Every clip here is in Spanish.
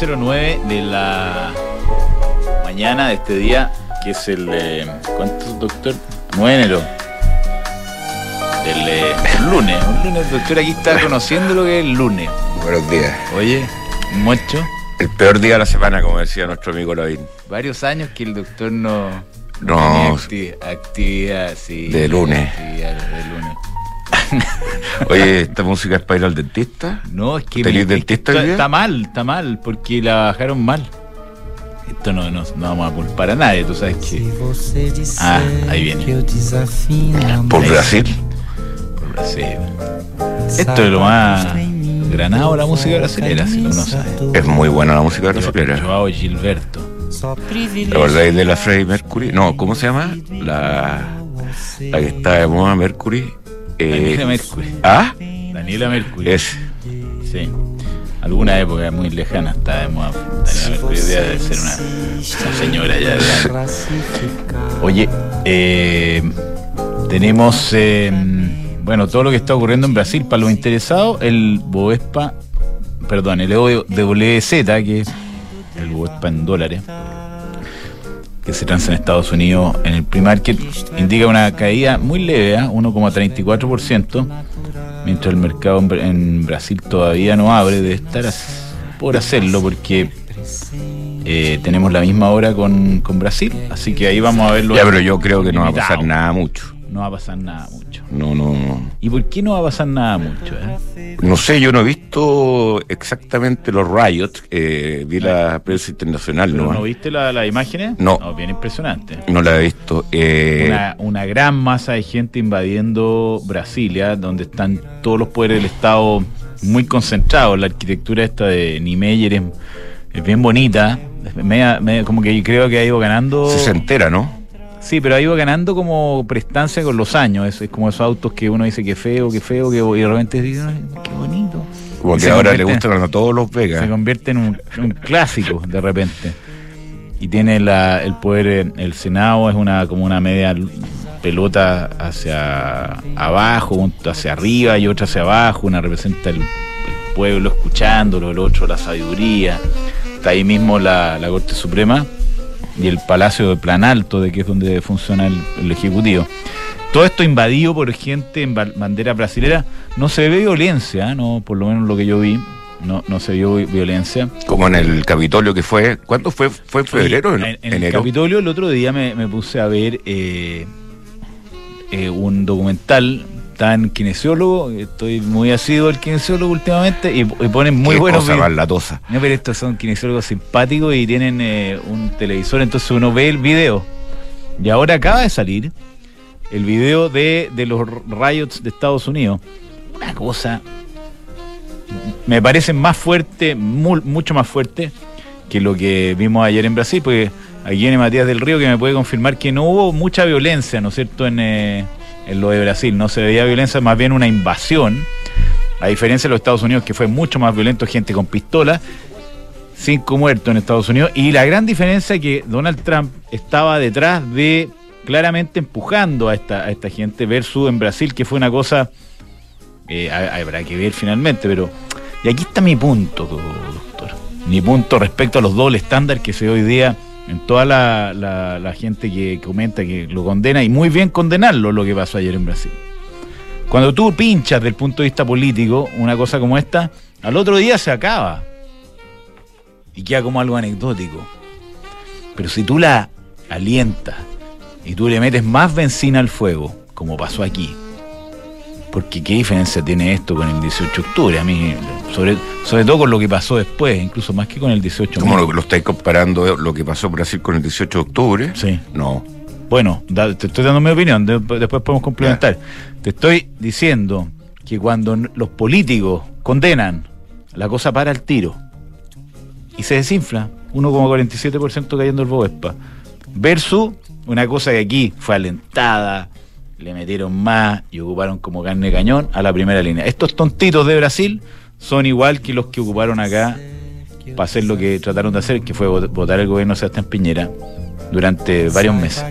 9.09 de la mañana de este día, que es el... Eh, ¿Cuánto, doctor? 9 de enero. Del eh, lunes. Un lunes, el doctor aquí está conociendo lo que es el lunes. Buenos días. Oye, mucho. El peor día de la semana, como decía nuestro amigo Lavín. Varios años que el doctor no... No. actividad, sí. De lunes. actividad de lunes. Oye, ¿esta música es para ir al dentista? No, es que ¿Tenés me- dentista está mal, está mal, porque la bajaron mal. Esto no, no, no vamos a culpar a nadie, tú sabes que Ah, ahí viene. ¿Por Brasil? por Brasil. Esto es lo más granado de la música brasilera, si uno sabe. Es muy buena la música brasilera. Joao Gilberto. ¿Te acordáis de la Freddie Mercury? No, ¿cómo se llama? La, la que está de moda, Mercury. Eh, Daniela Mercury. ¿Ah? Daniela Mercury. Es. Sí. Alguna época muy lejana está de moda. Daniela Mercury debe ser una, una señora ya de. Oye, eh, tenemos, eh, bueno, todo lo que está ocurriendo en Brasil. Para los interesados, el Boespa, perdón, el EWZ, que es el Boespa en dólares, que se transa en Estados Unidos en el pre-market, indica una caída muy leve, ¿ah? 1,34%, mientras el mercado en Bra- en Brasil todavía no abre, de estar por hacerlo, porque eh, tenemos la misma hora con, con Brasil, así que ahí vamos a verlo. Ya, pero yo creo que no va a pasar nada mucho. No va a pasar nada mucho. No, no, no. ¿Y por qué no va a pasar nada mucho? eh? No sé, yo no he visto exactamente los riots. eh, vi la prensa internacional, ¿Pero ¿no? ¿No viste la- las imágenes? No. Bien impresionante. No la he visto. eh, Una, una gran masa de gente invadiendo Brasilia, donde están todos los poderes del Estado muy concentrados. La arquitectura esta de Niemeyer es, es bien bonita. Media- media- como que creo que ha ido ganando. Se entera, ¿no? Sí, pero ha ido ganando como prestancia con los años. Es, es como esos autos que uno dice que feo, que feo, que y de repente dice, "Ay, qué bonito. Como que se ahora le gustan a todos los se Vegas. convierte en un, un clásico de repente. Y tiene la, el poder, el Senado es una como una media pelota hacia abajo, hacia arriba y otra hacia abajo, una representa el, el pueblo escuchándolo, el otro la sabiduría. Está ahí mismo la, la Corte Suprema y el Palacio de Planalto, de que es donde funciona el, el Ejecutivo. Todo esto invadido por gente en ba- bandera brasilera. No se ve violencia, ¿eh? no, por lo menos lo que yo vi, no, no se vio vi- violencia. Como en el Capitolio que fue. ¿Cuándo fue? ¿Fue en febrero? En, ¿En, en el? Capitolio el otro día me, me puse a ver eh, eh, un documental tan kinesiólogo, estoy muy asiduo al kinesiólogo últimamente y, y ponen muy Qué buenos cosa latosa. No, pero estos son kinesiólogos simpáticos y tienen eh, un televisor, entonces uno ve el video. Y ahora acaba de salir el video de, de los riots de Estados Unidos. Una cosa, me parece más fuerte, mu- mucho más fuerte que lo que vimos ayer en Brasil, porque aquí viene Matías del Río que me puede confirmar que no hubo mucha violencia, ¿no es cierto?, en, eh, en lo de Brasil. No se veía violencia, más bien una invasión. A diferencia de los Estados Unidos, que fue mucho más violento, gente con pistola, cinco muertos en Estados Unidos. Y la gran diferencia es que Donald Trump estaba detrás de claramente empujando a esta, a esta gente versus en Brasil, que fue una cosa, eh, ha- habrá que ver finalmente, pero... Y aquí está mi punto, doctor. Mi punto respecto a los dobles estándares que se hoy día en toda la, la- la gente que comenta que lo condena, y muy bien condenarlo lo que pasó ayer en Brasil. Cuando tú pinchas del punto de vista político una cosa como esta, al otro día se acaba. Y queda como algo anecdótico. Pero si tú la alientas y tú le metes más benzina al fuego, como pasó aquí, porque qué diferencia tiene esto con el 18 de octubre, a mí, sobre, sobre todo con lo que pasó después, incluso más que con el 18 ¿Cómo mismo. lo, lo estáis comparando lo que pasó en Brasil con el 18 de octubre? Sí. No. Bueno, da- te estoy dando mi opinión, de- después podemos complementar. Te estoy diciendo que cuando los políticos condenan, la cosa para al tiro y se desinfla, 1,47% cayendo el Bovespa, versus una cosa que aquí fue alentada, le metieron más y ocuparon como carne cañón a la primera línea. Estos tontitos de Brasil son igual que los que ocuparon acá para hacer lo que trataron de hacer, que fue vot- votar el gobierno de Sebastián Piñera durante varios meses.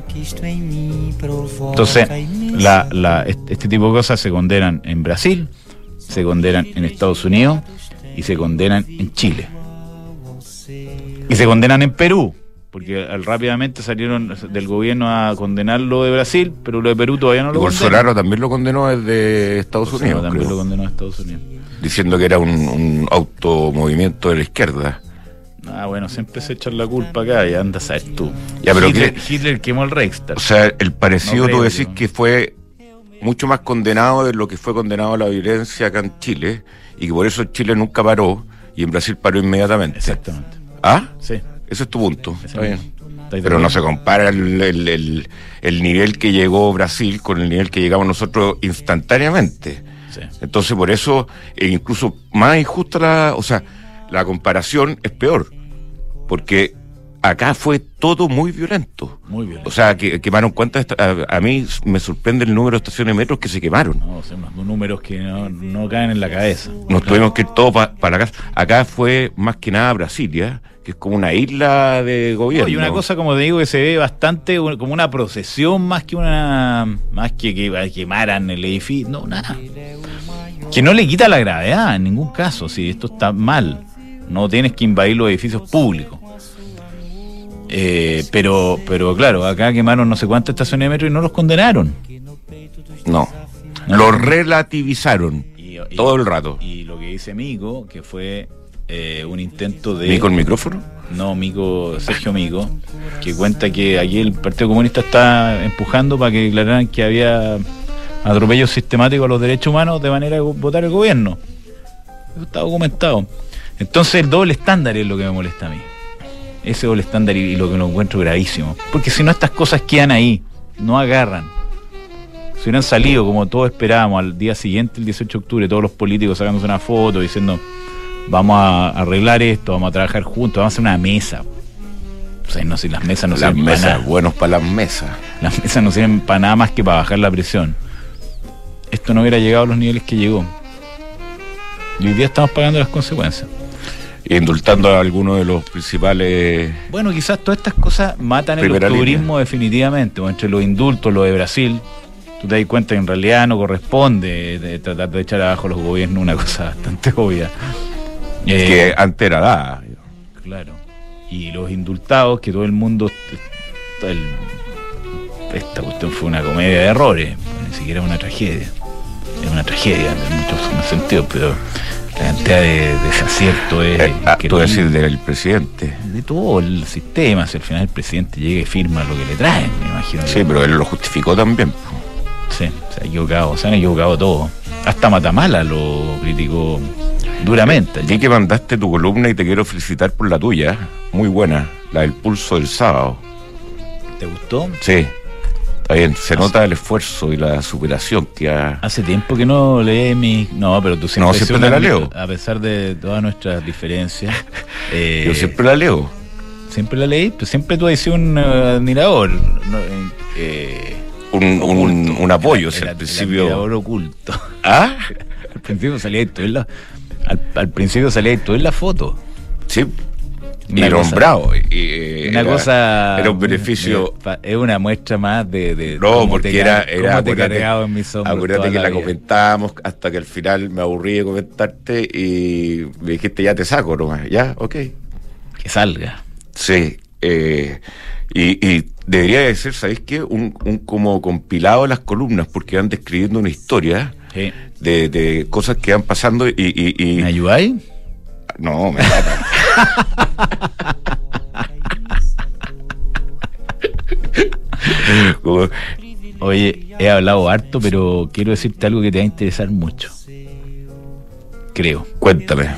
Entonces, la, la- este tipo de cosas se condenan en Brasil, se condenan en Estados Unidos y se condenan en Chile. Y se condenan en Perú, porque al- rápidamente salieron del gobierno a condenar lo de Brasil, pero lo de Perú todavía no Y lo Bolsonaro también lo condenó desde Estados condenan. Unidos, también creo, lo condenó a Estados Unidos. diciendo que era un, un automovimiento de la izquierda. Ah, bueno, siempre se echan la culpa acá y anda a tú. Ya, pero Hitler, ¿qué- Hitler quemó el Reichstag. O sea, el parecido No tú decís que fue mucho más condenado de lo que fue condenado la violencia acá en Chile y que por eso Chile nunca paró y en Brasil paró inmediatamente. Exactamente. ¿Ah? Sí. Ese es tu punto. Está bien. mismo. ¿Estáis de Pero no se compara el, el- el- el nivel que llegó Brasil con el nivel que llegamos nosotros instantáneamente. Sí. Entonces, por eso, e incluso más injusta la, o sea, la comparación es peor. Porque acá fue todo muy violento. Muy bien. O sea, que quemaron cuántas, a, a mí me sorprende el número de estaciones de metros que se quemaron. No, son unos números que no, no caen en la cabeza. Nos tuvimos que ir todos para la casa. Acá fue más que nada Brasilia, que es como una isla de gobierno. y una cosa, como te digo, que se ve bastante como una procesión más que una. más que que quemaran el edificio. No, nada. Que no le quita la gravedad en ningún caso. Si esto está mal, no tienes que invadir los edificios públicos. Eh, pero, pero claro, acá quemaron no sé cuántas estaciones de metro y no los condenaron. No. No. Lo relativizaron Y, y- todo el rato. Y lo que dice Mico, que fue eh, un intento de. ¿Ni con micrófono? No, Mico, Sergio Mico, que cuenta que aquí el Partido Comunista está empujando para que declararan que había atropellos sistemáticos a los derechos humanos de manera de votar el gobierno. Eso está documentado. Entonces el doble estándar es lo que me molesta a mí. Ese doble estándar y, y lo que lo encuentro gravísimo. Porque si no estas cosas quedan ahí, no agarran. Si hubieran salido como todos esperábamos al día siguiente, el 18 de octubre, todos los políticos sacándose una foto diciendo vamos a arreglar esto, vamos a trabajar juntos, vamos a hacer una mesa. O sea, no si las mesas no las sirven para mesas, nada. buenos para las mesas. Las mesas no sirven para nada más que para bajar la presión. Esto no hubiera llegado a los niveles que llegó. Y hoy día estamos pagando las consecuencias. Indultando a algunos de los principales. Bueno, quizás todas estas cosas matan el turismo definitivamente. o entre los indultos, lo de Brasil, tú te das cuenta que en realidad no corresponde de tratar de echar abajo los gobiernos una cosa bastante obvia. Eh, que antes era dada. Claro. Y los indultados, que todo el mundo. el- esta cuestión fue una comedia de errores, ni siquiera una tragedia. Es una tragedia en muchos sentidos, pero la cantidad de desacierto es. Eh, ah, tú increíble. decís del presidente. de todo el sistema, si al final el presidente llega y firma lo que le traen, me imagino. Sí, pero él lo justificó también. Sí, se ha equivocado, se han equivocado todos. Hasta Matamala lo criticó duramente. Vi que mandaste tu columna y te quiero felicitar por la tuya. Muy buena. La del pulso del sábado. ¿Te gustó? Sí. Está bien. Se nota el esfuerzo y la superación que ha. Hace tiempo que no leí mi... No, pero tú siempre... No, siempre te la leo. A pesar de todas nuestras diferencias. eh, Yo siempre la leo. siempre la leí, pero siempre tú has sido un eh, admirador. ¿no? Eh, eh, Un, un, un apoyo. el- el principio. admirador oculto. ¿Ah? al principio salía en la... Al, al principio salía tú en la foto. Sí. Y Una cosa- nombrado. y, Una era- cosa. Era un beneficio. Es una muestra más de. de No, porque te era, era te acuérdate, cargado en mis hombros acuérdate que la, comentábamos hasta que al final me aburrí de comentarte y me dijiste ya te saco nomás, ya, ok. Que salga. Sí, eh, y, y debería de ser, ¿sabéis qué? Un, un como compilado de las columnas porque van describiendo una historia Sí. De, de cosas que van pasando y... y, y- ¿Me ayudáis? no, me mata. Como- Oye, he hablado harto, pero quiero decirte algo que te va a interesar mucho. Creo. Cuéntame.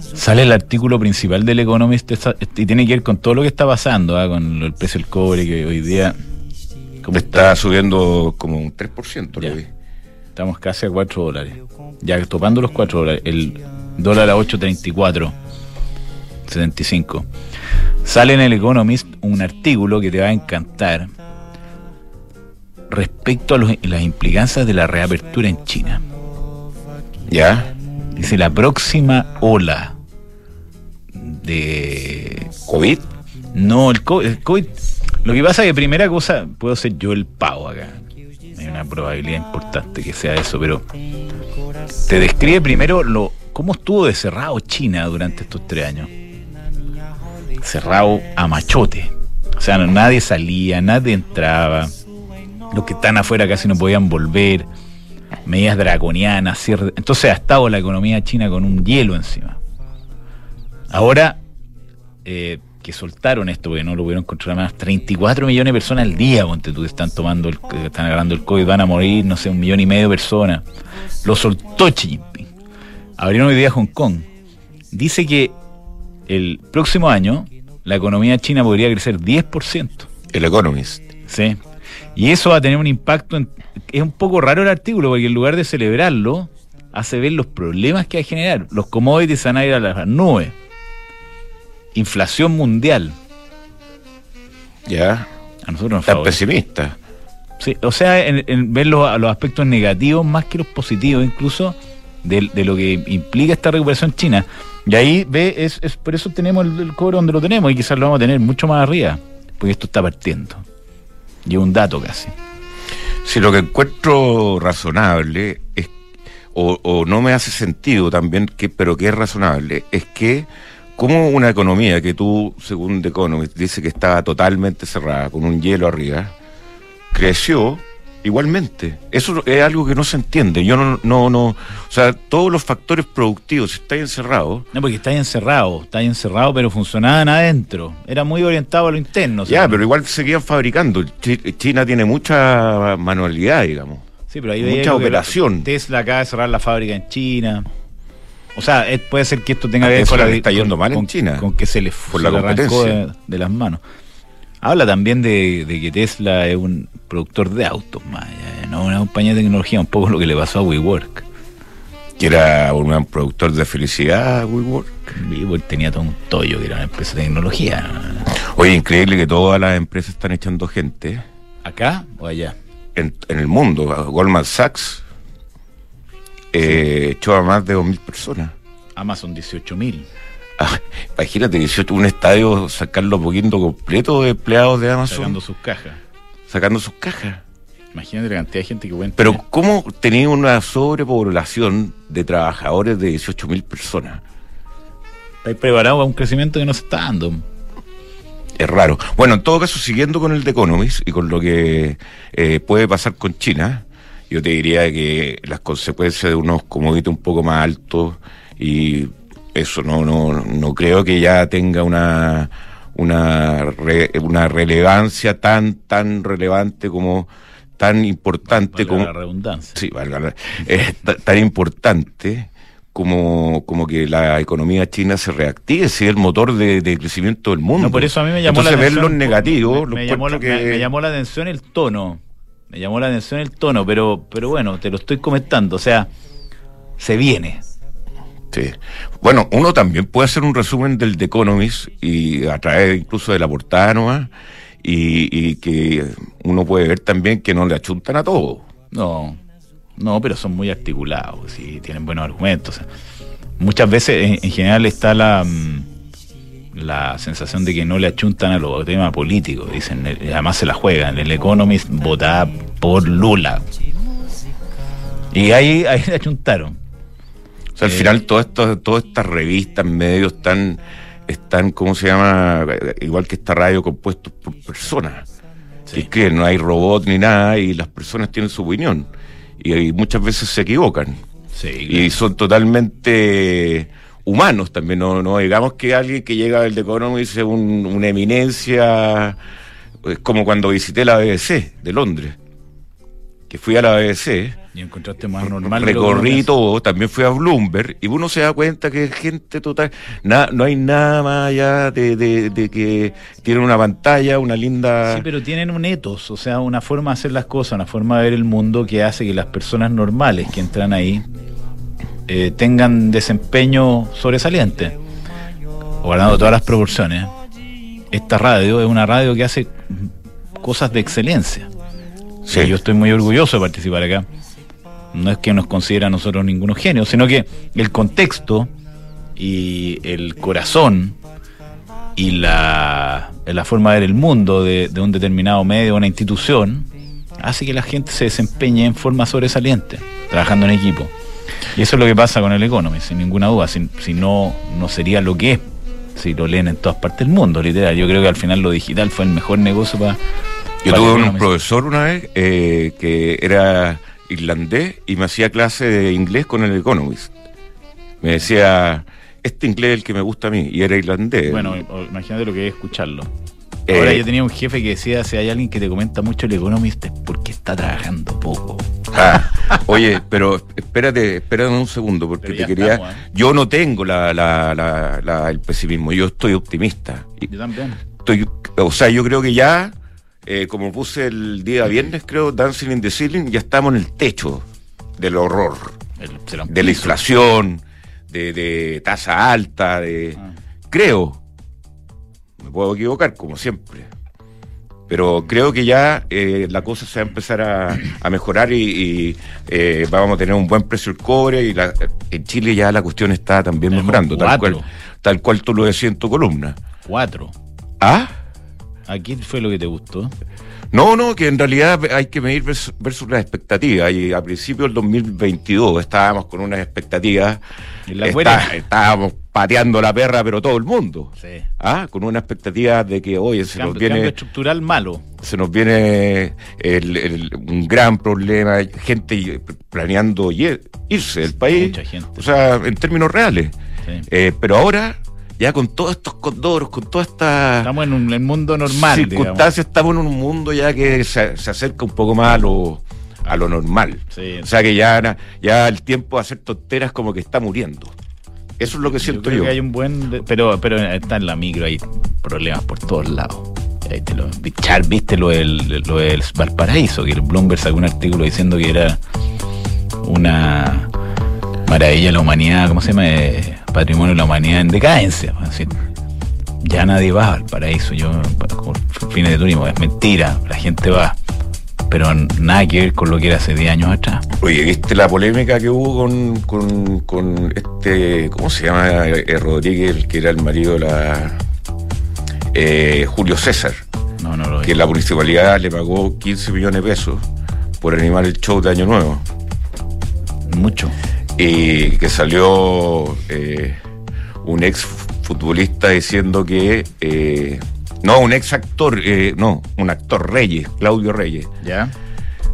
Sale el artículo principal del Economist y tiene que ver con todo lo que está pasando, ¿ah? con el precio del cobre que hoy día. ¿cómo Está subiendo como un 3%, Ya. lo vi. Estamos casi a 4 dólares. Ya topando los 4 dólares. El dólar a 8.34. 75. Sale en el Economist un artículo que te va a encantar respecto a los- las implicancias de la reapertura en China. ¿Ya? Dice la próxima ola de ¿COVID? no, el co- el COVID. Lo que pasa es que primera cosa, puedo ser yo el pavo acá. Me una probabilidad importante que sea eso, pero te describe primero lo cómo estuvo de cerrado China durante estos tres años. Cerrado a machote. O sea, nadie salía, nadie entraba. Los que están afuera casi no podían volver. Medidas draconianas, cierre. Entonces ha estado la economía china con un hielo encima. Ahora, eh, que soltaron esto porque no lo pudieron controlar más, 34 millones de personas al día, ponte tú, están tomando, el, que están agarrando el COVID, van a morir, no sé, un millón y medio de personas. Lo soltó Xi Jinping. Abrieron hoy día Hong Kong. Dice que el próximo año la economía china podría crecer 10%. El Economist. Sí. Y eso va a tener un impacto. En, es un poco raro el artículo porque en lugar de celebrarlo, hace ver los problemas que va a generar. Los commodities van a ir a las nubes inflación mundial. Ya. A nosotros nos favorece. pesimista. Sí, o sea, en, en ver los, los aspectos negativos más que los positivos, incluso de, de lo que implica esta recuperación china. Y ahí ve, es, es por eso tenemos el, el cobre donde lo tenemos y quizás lo vamos a tener mucho más arriba, porque esto está partiendo. Y un dato casi. Si lo que encuentro razonable es, o, o no me hace sentido también, que, pero que es razonable, es que como una economía que tú, según The Economist, dice que estaba totalmente cerrada, con un hielo arriba, creció igualmente. Eso es algo que no se entiende. Yo no, no, no, o sea, todos los factores productivos, si estáis encerrados, No, porque está ahí encerrado, está ahí encerrado, pero funcionaban adentro. Era muy orientado a lo interno. ya, pero igual seguían fabricando. Chi- China tiene mucha manualidad, digamos. Sí, pero ahí Mucha veía operación. Tesla acaba de cerrar la fábrica en China. O sea, puede ser que esto tenga que ver con, está yendo con- mal en con- China. con que se le, Por se la le arrancó competencia. de, de las manos. Habla también de, de que Tesla es un productor de autos, más no una compañía de tecnología, un poco lo que le pasó a WeWork. Que era un gran productor de felicidad, WeWork. WeWork tenía todo un tollo que era una empresa de tecnología. Oye, increíble que todas las empresas están echando gente ¿Acá o allá? en, en el mundo. Goldman Sachs eh, echó a más de 2.000 personas. Amazon 18 mil. Ah, imagínate, 18, un estadio sacarlo poquito completo de empleados de Amazon Sacando sacando, sus cajas. sus cajas. Imagínate la cantidad de gente que cuenta. Pero ¿cómo tenía una sobrepoblación de trabajadores de 18.000 personas? ¿Estáis preparados para un crecimiento que no se está dando? Es raro. Bueno, en todo caso, siguiendo con el The Economist y con lo que eh, puede pasar con China, yo te diría que las consecuencias de unos commodities un poco más altos y eso no no no creo que ya tenga una una re- una relevancia tan tan relevante como tan importante Valga como la redundancia. sí valga la- ta- tan importante como como que la economía china se reactive si es el motor de, de crecimiento del mundo No, por eso a mí me llamó entonces la ver atención. los negativos Me, lo me llamó la, encuentro me- que- me llamó la atención el tono. Me llamó la atención el tono, pero, pero bueno, te lo estoy comentando. O sea, se viene. Sí. Bueno, uno también puede hacer un resumen del The Economist y a través incluso de la portada nomás, y, y que uno puede ver también que no le achuntan a todo. No, no, pero son muy articulados, sí, tienen buenos argumentos. Muchas veces, en, en general, está la, mm, la sensación de que no le achuntan a los temas políticos. Dicen, eh, además se la juegan. El Economist vota por Lula. Y ahí, ahí le achuntaron. O sea, al Eh. final todo esto, todas estas revistas, medios están, están, ¿cómo se llama? Igual que esta radio compuestos por personas. Que escriben, no hay robot ni nada y las personas tienen su opinión. Y, y muchas veces se equivocan. Sí, y son totalmente humanos también, no, no digamos que alguien que llega del The Economist es un- una eminencia, es como cuando visité la BBC de Londres, que fui a la BBC, y encontraste más normal. recorrí todo, también fui a Bloomberg, y uno se da cuenta que es gente total, na- no hay nada más allá de, de- de que tienen una pantalla, una linda... Sí, pero tienen un etos, o sea, una forma de hacer las cosas, una forma de ver el mundo que hace que las personas normales que entran ahí eh, tengan desempeño sobresaliente. Guardando todas las proporciones, esta radio es una radio que hace cosas de excelencia. Sí. Yo estoy muy orgulloso de participar acá. No es que nos considera a nosotros ningunos genios, sino que el contexto y el corazón y la, la forma de ver el mundo de, de un determinado medio, una institución, hace que la gente se desempeñe en forma sobresaliente, trabajando en equipo. Y eso es lo que pasa con el Economy, sin ninguna duda. Si, si no, no sería lo que es. Si lo leen en todas partes del mundo, literal. Yo creo que al final lo digital fue el mejor negocio para. Yo para tuve un profesor una vez eh, que era irlandés y me hacía clase de inglés con el Economist. Me decía, este inglés es el que me gusta a mí, y era irlandés. Bueno, imagínate lo que es escucharlo. Eh, Ahora yo tenía un jefe que decía, si hay alguien que te comenta mucho el Economist es porque está trabajando poco. Ah, oye, pero espérate, espérate un segundo, porque te quería. estamos, ¿eh? Yo no tengo la, la- la- la- el pesimismo, yo estoy optimista. Yo también. estoy, o sea, yo creo que ya, eh, como puse el día viernes, creo, Dancing in the Ceiling, ya estamos en el techo del horror, El- de la inflación, de, de tasa alta, de. Ah. Creo, me puedo equivocar, como siempre. Pero creo que ya eh, la cosa se va a empezar a, a mejorar y, y, eh, vamos a tener un buen precio del cobre y la- en Chile ya la cuestión está también Tenemos mejorando, tal cual, tal cual tú lo decías en tu columna. Cuatro. ¿Ah? ¿A quién fue lo que te gustó? No, no, que en realidad hay que medir versus, versus las expectativas. Y a principios del 2022 estábamos con unas expectativas. En la está- estábamos pateando la perra, pero todo el mundo. Sí. Ah, con una expectativa de que, oye, se nos Cambio, viene, estructural malo. se nos viene el- el- un gran problema, gente planeando irse del país. Mucha gente. O sea, en términos reales. Sí. Eh, pero ahora, ya con todos estos condoros, con toda esta Estamos en un en mundo normal. digamos. circunstancias, estamos en un mundo ya que se, se acerca un poco más a lo, a lo normal. Sí. O sea que ya, ya el tiempo de hacer tonteras como que está muriendo. Eso es lo que Yo siento creo yo. que hay un buen. de- pero, pero está en la micro, hay problemas por todos lados. Ahí te lo, Char, viste lo del, lo del Valparaíso, que el Bloomberg sacó un artículo diciendo que era una maravilla de la humanidad, ¿cómo se llama? Eh, patrimonio de la humanidad en decadencia. Ya nadie va al paraíso, yo fines de turismo, es mentira, la gente va. Pero nada que ver con lo que era hace 10 años atrás. Oye, ¿viste la polémica que hubo con, con, con este, ¿cómo se llama? Eh, Rodríguez, el que era el marido de la... eh, Julio César, No, no lo que la municipalidad le pagó 15 millones de pesos por animar el show de Año Nuevo. Mucho. y que salió eh, un ex futbolista diciendo que no un ex actor eh, no un actor Reyes Claudio Reyes. ¿Ya?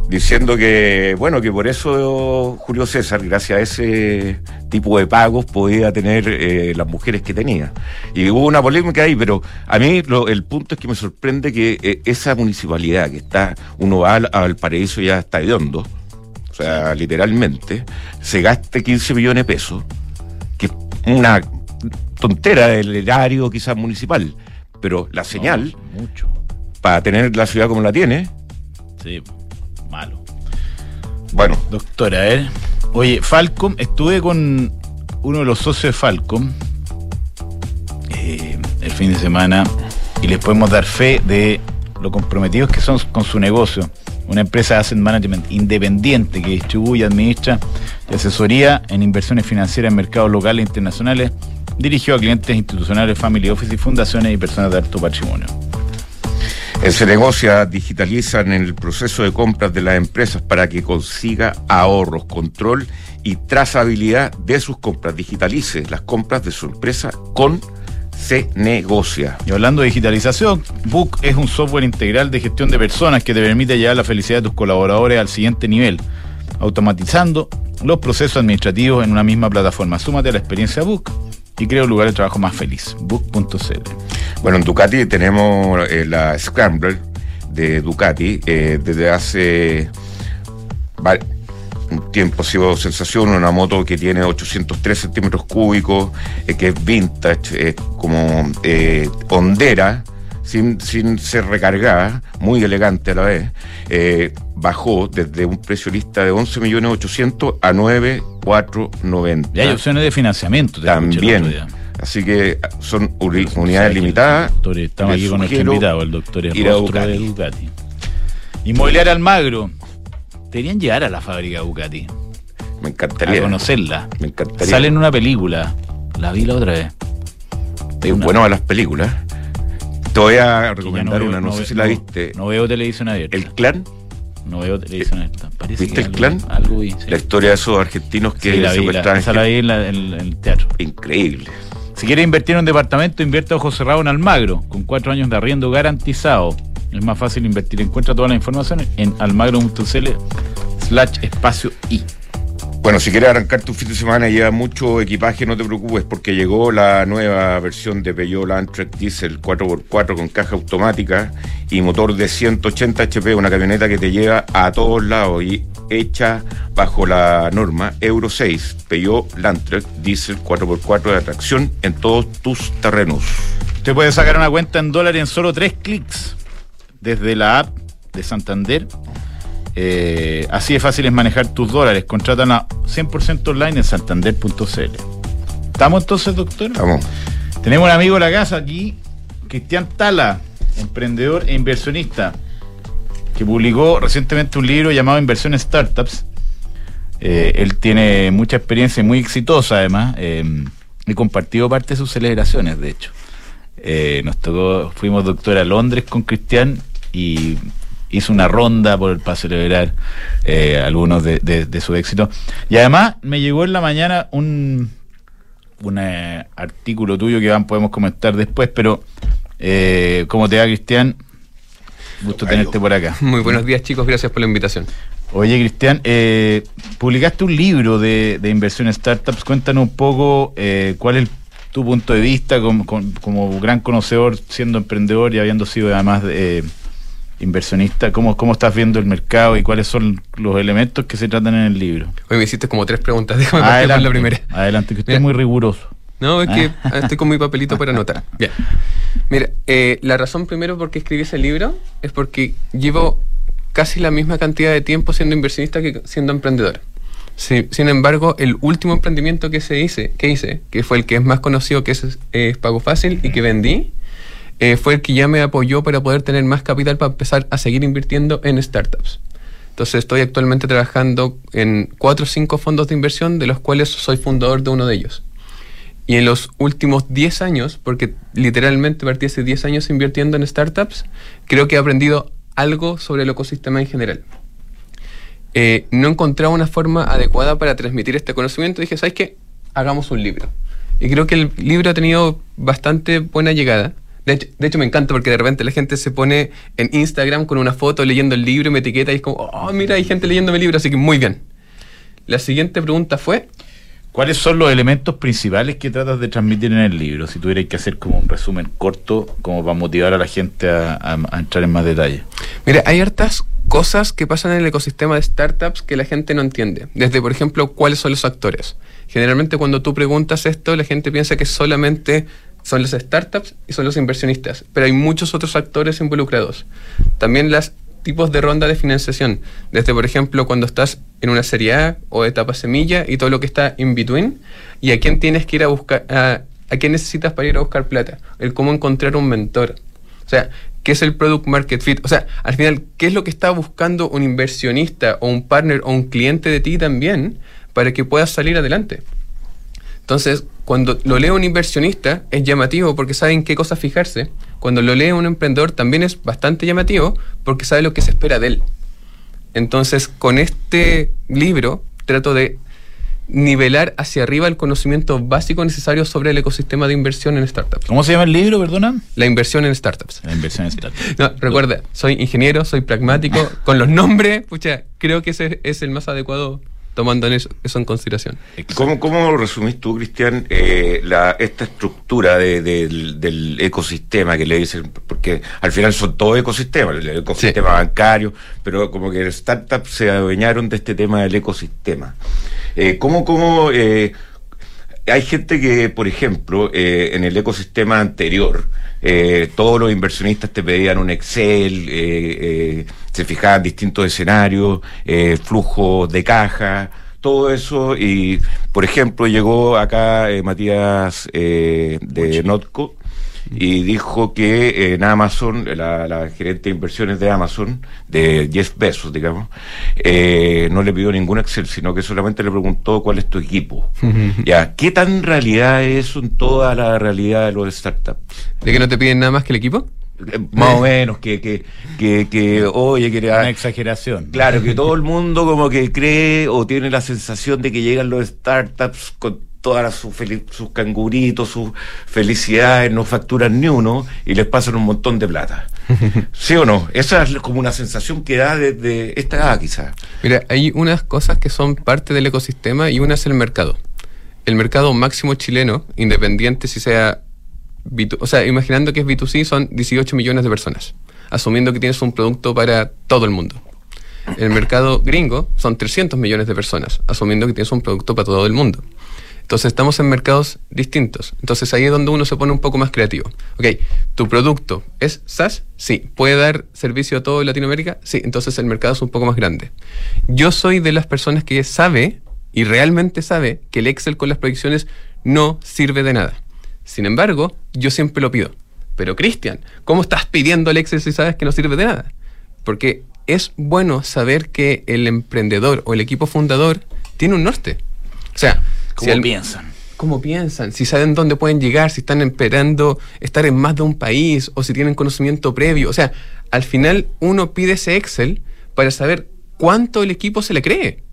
diciendo que bueno que por eso Julio César gracias a ese tipo de pagos podía tener eh, las mujeres que tenía. Y hubo una polémica ahí pero a mí lo- el punto es que me sorprende que eh, esa municipalidad que está uno va al, al paraíso ya está hediondo o sea, literalmente, se gaste 15 millones de pesos, que es una tontera del erario quizás municipal, pero la señal No, mucho. para tener la ciudad como la tiene, Sí, malo. bueno, Doctora, a ver. Oye, Falcom, estuve con uno de los socios de Falcom eh, el fin de semana y les podemos dar fe de lo comprometidos que son con su negocio. Una empresa de asset management independiente que distribuye, administra y asesoría en inversiones financieras en mercados locales e internacionales, dirigió a clientes institucionales, family office y fundaciones y personas de alto patrimonio. se negocia, digitalizan el proceso de compras de las empresas para que consiga ahorros, control y trazabilidad de sus compras. Digitalice las compras de su empresa con Se Negocia. Y hablando de digitalización, Book es un software integral de gestión de personas que te permite llevar la felicidad de tus colaboradores al siguiente nivel, automatizando los procesos administrativos en una misma plataforma. Súmate a la experiencia Book y crea un lugar de trabajo más feliz. Book.cl. Bueno, en Ducati tenemos eh, la Scrambler de Ducati eh, desde hace un tiempo ha sido sensación, una moto que tiene 803 centímetros cúbicos, eh, que es vintage, eh, como eh, hondera, sin, sin ser recargada, muy elegante a la vez, eh, bajó desde un precio lista de 11.800.000 a 9.490. Y hay opciones de financiamiento. También. Así que son unidades limitadas. doctor- estamos aquí con nuestro invitado, el doctor Rostro de. Ducati. Inmobiliaria Almagro. Deberían llegar a la fábrica Ducati, Me a encantaría. conocerla. Me encantaría. Sale en una película. La vi la otra vez. Es una- bueno a las películas. Te voy a recomendar veo- una, no, sé si la viste. No veo televisión abierta. El clan. No veo televisión abierta. Parece ¿Viste el algo- clan? Algo vi, sí. La historia de esos argentinos que Sí, la vi, la- secuestraban esa la vi en, la- en- en el teatro. Increíble. Si quiere invertir en un departamento, invierta a ojo cerrado en Almagro, con cuatro años de arriendo garantizado. Es más fácil invertir. Encuentra toda la información en almagro.cl slash espacio i. Bueno, si quieres arrancar tu fin de semana y lleva mucho equipaje, no te preocupes porque llegó la nueva versión de Peugeot Landtrek Diesel 4x4 con caja automática y motor de 180 HP, una camioneta que te lleva a todos lados y hecha bajo la norma Euro 6. Peugeot Landtrek Diesel 4x4 de atracción en todos tus terrenos. Usted puede sacar una cuenta en dólares en solo tres clics desde la app de Santander. Eh, así de fácil es manejar tus dólares. Contrátala 100% online en santander.cl. ¿Estamos entonces, doctor? Vamos. Tenemos un amigo de la casa aquí, Cristian Tala, emprendedor e inversionista, que publicó recientemente un libro llamado Inversión en Startups. Eh, él tiene mucha experiencia y muy exitosa además. Eh, he compartido parte de sus celebraciones, de hecho. Eh, nos tocó, fuimos doctor a Londres con Cristian y hizo una ronda por, para celebrar eh, algunos de, de, de su éxito. Y además me llegó en la mañana un, un eh, artículo tuyo que van, podemos comentar después, pero eh, ¿cómo te va, Cristian? Gusto tenerte por acá. Muy buenos días chicos, gracias por la invitación. Oye, Cristian, eh, publicaste un libro de, de inversión en startups. Cuéntanos un poco eh, cuál es tu punto de vista como, como- gran conocedor, siendo emprendedor y habiendo sido además eh, inversionista. ¿Cómo, ¿Cómo estás viendo el mercado y cuáles son los elementos que se tratan en el libro? Hoy me hiciste como tres preguntas, déjame partir por la primera. adelante, que usted Mira. es muy riguroso. No, es que Ah. estoy con mi papelito para anotar. Bien. Mira, eh, la razón primero por qué escribí ese libro es porque llevo casi la misma cantidad de tiempo siendo inversionista que siendo emprendedor. Sin embargo, el último emprendimiento que se hice, que hice, que fue el que es más conocido, que es Pago Fácil y que vendí, eh, fue el que ya me apoyó para poder tener más capital para empezar a seguir invirtiendo en startups. Entonces estoy actualmente trabajando en cuatro o cinco fondos de inversión, de los cuales soy fundador de uno de ellos. Y en los últimos 10 años, porque literalmente partí hace 10 años invirtiendo en startups, creo que he aprendido algo sobre el ecosistema en general. Eh, no encontraba una forma adecuada para transmitir este conocimiento. Dije, ¿sabes qué? Hagamos un libro. Y creo que el libro ha tenido bastante buena llegada. De hecho, de hecho, me encanta porque de repente la gente se pone en Instagram con una foto leyendo el libro y me etiqueta y es como, oh, mira, hay gente leyendo mi libro, así que muy bien. La siguiente pregunta fue, ¿Cuáles son los elementos principales que tratas de transmitir en el libro? Si tuvierais que hacer como un resumen corto, como para motivar a la gente a, a- a entrar en más detalle. Mira, hay hartas cosas que pasan en el ecosistema de startups que la gente no entiende. Desde, por ejemplo, cuáles son los actores. Generalmente cuando tú preguntas esto, la gente piensa que solamente son los startups y son los inversionistas, pero hay muchos otros actores involucrados. También los tipos de ronda de financiación, desde, por ejemplo, cuando estás en una serie A o etapa semilla y todo lo que está in between, y a quién tienes que ir a buscar, a, a quién necesitas para ir a buscar plata, el cómo encontrar un mentor. O sea, ¿qué es el product market fit? O sea, al final, ¿qué es lo que está buscando un inversionista o un partner o un cliente de ti también para que puedas salir adelante? Entonces, cuando lo lee un inversionista es llamativo porque sabe en qué cosas fijarse. Cuando lo lee un emprendedor también es bastante llamativo porque sabe lo que se espera de él. Entonces, con este libro trato de nivelar hacia arriba el conocimiento básico necesario sobre el ecosistema de inversión en startups. ¿Cómo se llama el libro, perdona? La inversión en startups. La inversión en startups. No, recuerda, soy ingeniero, soy pragmático. Con los nombres, pucha, creo que ese es el más adecuado tomando en eso, eso en consideración. ¿Cómo, cómo resumís tú, Cristian, eh, la, esta estructura de- del, del ecosistema que le dicen? Porque al final son todos ecosistemas, el ecosistema bancario, pero como que startups se adueñaron de este tema del ecosistema. Eh, ¿Cómo, cómo eh, hay gente que, por ejemplo, eh, en el ecosistema anterior, eh, todos los inversionistas te pedían un Excel, eh, eh, se fijaban distintos escenarios, eh, flujos de caja, todo eso. Y, por ejemplo, llegó acá eh, Matías eh, de Notco y dijo que eh, en Amazon, la, la gerente de inversiones de Amazon, de Jeff Bezos, digamos, eh, no le pidió ningún Excel, sino que solamente le preguntó cuál es tu equipo. ya, ¿qué tan realidad es eso en toda la realidad de los startups? ¿De que no te piden nada más que el equipo? Eh, Más o menos, que, que, que, que oye, que Una exageración. Claro, que todo el mundo como que cree o tiene la sensación de que llegan los startups con todas sus sus canguritos, sus felicidades, no facturan ni uno y les pasan un montón de plata. ¿Sí o no? Esa es como una sensación que da desde esta edad quizás. Mira, hay unas cosas que son parte del ecosistema y una es el mercado. El mercado máximo chileno, independiente si sea B2, o sea, imaginando que es B2C, son 18 millones de personas, asumiendo que tienes un producto para todo el mundo. El mercado gringo son 300 millones de personas, asumiendo que tienes un producto para todo el mundo. Entonces estamos en mercados distintos. Entonces ahí es donde uno se pone un poco más creativo. Ok, ¿tu producto es SaaS? Sí. ¿Puede dar servicio a todo Latinoamérica? Sí. Entonces el mercado es un poco más grande. Yo soy de las personas que sabe y realmente sabe que el Excel con las proyecciones no sirve de nada. Sin embargo, yo siempre lo pido. Pero Cristian, ¿cómo estás pidiendo el Excel si sabes que no sirve de nada? Porque es bueno saber que el emprendedor o el equipo fundador tiene un norte. O sea, ¿Cómo piensan? cómo piensan, si saben dónde pueden llegar, si están esperando estar en más de un país o si tienen conocimiento previo. O sea, al final uno pide ese Excel para saber cuánto el equipo se le cree.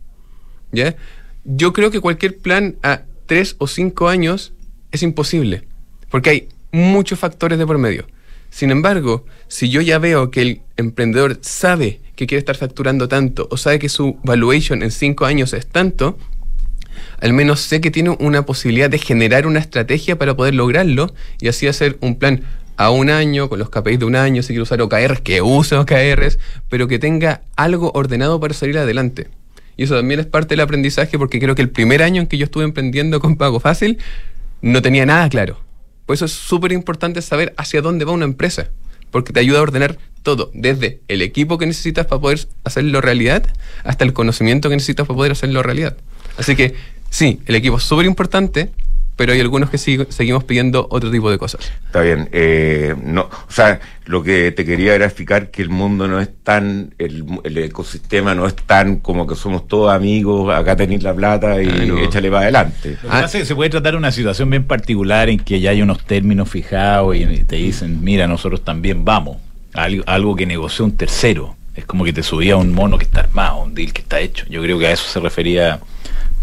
¿Ya? Yo creo que cualquier plan a tres o cinco años es imposible, porque hay muchos factores de por medio. Sin embargo, si yo ya veo que el emprendedor sabe que quiere estar facturando tanto o sabe que su valuation en cinco años es tanto, al menos sé que tiene una posibilidad de generar una estrategia para poder lograrlo y así hacer un plan a un año, con los KPIs de un año, si quiere usar OKRs, que use OKRs, pero que tenga algo ordenado para salir adelante. Y eso también es parte del aprendizaje porque creo que el primer año en que yo estuve emprendiendo con Pago Fácil no tenía nada claro. Por eso es súper importante saber hacia dónde va una empresa, porque te ayuda a ordenar todo, desde el equipo que necesitas para poder hacerlo realidad hasta el conocimiento que necesitas para poder hacerlo realidad. Así que sí, el equipo es súper importante, pero hay algunos que sigo- seguimos pidiendo otro tipo de cosas. Está bien. Eh, no, o sea, lo que te quería era explicar que el mundo no es tan, el, el ecosistema no es tan como que somos todos amigos, acá tenéis la plata y no. échale para adelante. Lo que pasa es que se puede tratar una situación bien particular en que ya hay unos términos fijados y te dicen, mira, nosotros también vamos. Algo, algo que negoció un tercero. Es como que te subía un mono que está armado, un deal que está hecho. Yo creo que a eso se refería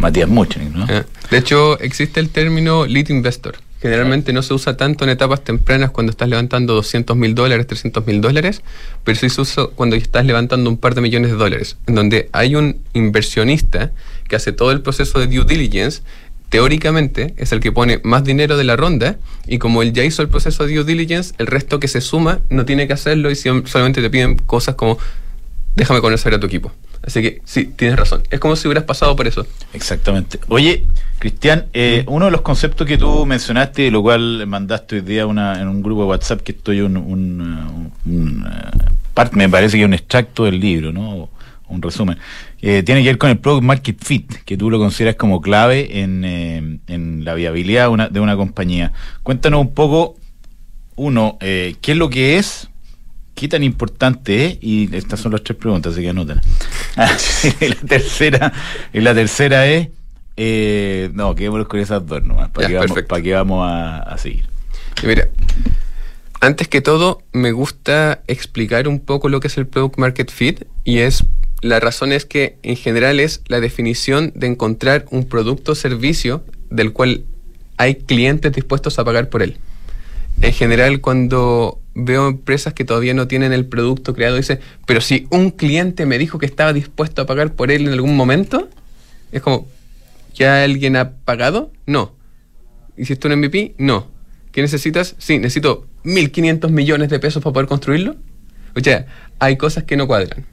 Matías Muchnik. Eh, De hecho, existe el término lead investor. Generalmente no se usa tanto en etapas tempranas cuando estás levantando 200 mil dólares, 300 mil dólares, pero sí se usa cuando estás levantando un par de millones de dólares, en donde hay un inversionista que hace todo el proceso de due diligence, teóricamente es el que pone más dinero de la ronda, y como él ya hizo el proceso de due diligence, el resto que se suma no tiene que hacerlo y solamente te piden cosas como déjame conocer a tu equipo. Así que sí, tienes razón. Es como si hubieras pasado por eso. Exactamente. Oye, Cristian, eh, uno de los conceptos que tú mencionaste, lo cual mandaste hoy día una, en un grupo de WhatsApp que estoy un, un, un, parte, me parece que es un extracto del libro, ¿no? Un resumen. Eh, tiene que ver con el Product Market Fit, que tú lo consideras como clave en, eh, en la viabilidad de una, de una compañía. Cuéntanos un poco, uno, eh, qué es lo que es, qué tan importante es, y estas son las tres preguntas, así que anoten. y la tercera, y la tercera es, eh, no, quedémonos con esas dos nomás, para Ya, que vamos, para que vamos a, a seguir. Y mira, antes que todo, me gusta explicar un poco lo que es el Product Market Fit y es la razón es que en general es la definición de encontrar un producto o servicio del cual hay clientes dispuestos a pagar por él. En general, cuando veo empresas que todavía no tienen el producto creado, dice, pero si un cliente me dijo que estaba dispuesto a pagar por él en algún momento, es como, ¿ya alguien ha pagado? No. ¿Hiciste un MVP? No. ¿Qué necesitas? Sí, necesito 1.500 millones de pesos para poder construirlo. O sea, hay cosas que no cuadran.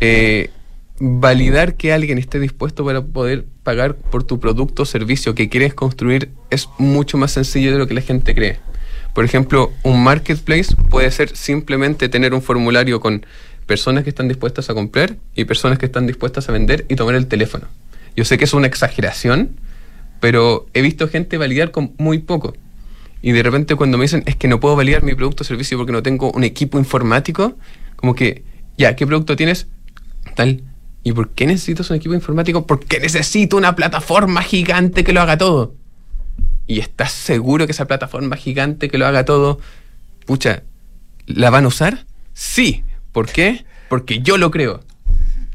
Eh, validar que alguien esté dispuesto para poder pagar por tu producto o servicio que quieres construir es mucho más sencillo de lo que la gente cree. Por ejemplo, un marketplace puede ser simplemente tener un formulario con personas que están dispuestas a comprar y personas que están dispuestas a vender y tomar el teléfono. Yo sé que es una exageración, pero he visto gente validar con muy poco. Y de repente cuando me dicen es que no puedo validar mi producto o servicio porque no tengo un equipo informático, como que, ya, ¿qué producto tienes? Tal. ¿Y por qué necesitas un equipo informático? Porque necesito una plataforma gigante que lo haga todo. ¿Y estás seguro que esa plataforma gigante que lo haga todo, pucha, ¿La van a usar? Sí. ¿Por qué? Porque yo lo creo.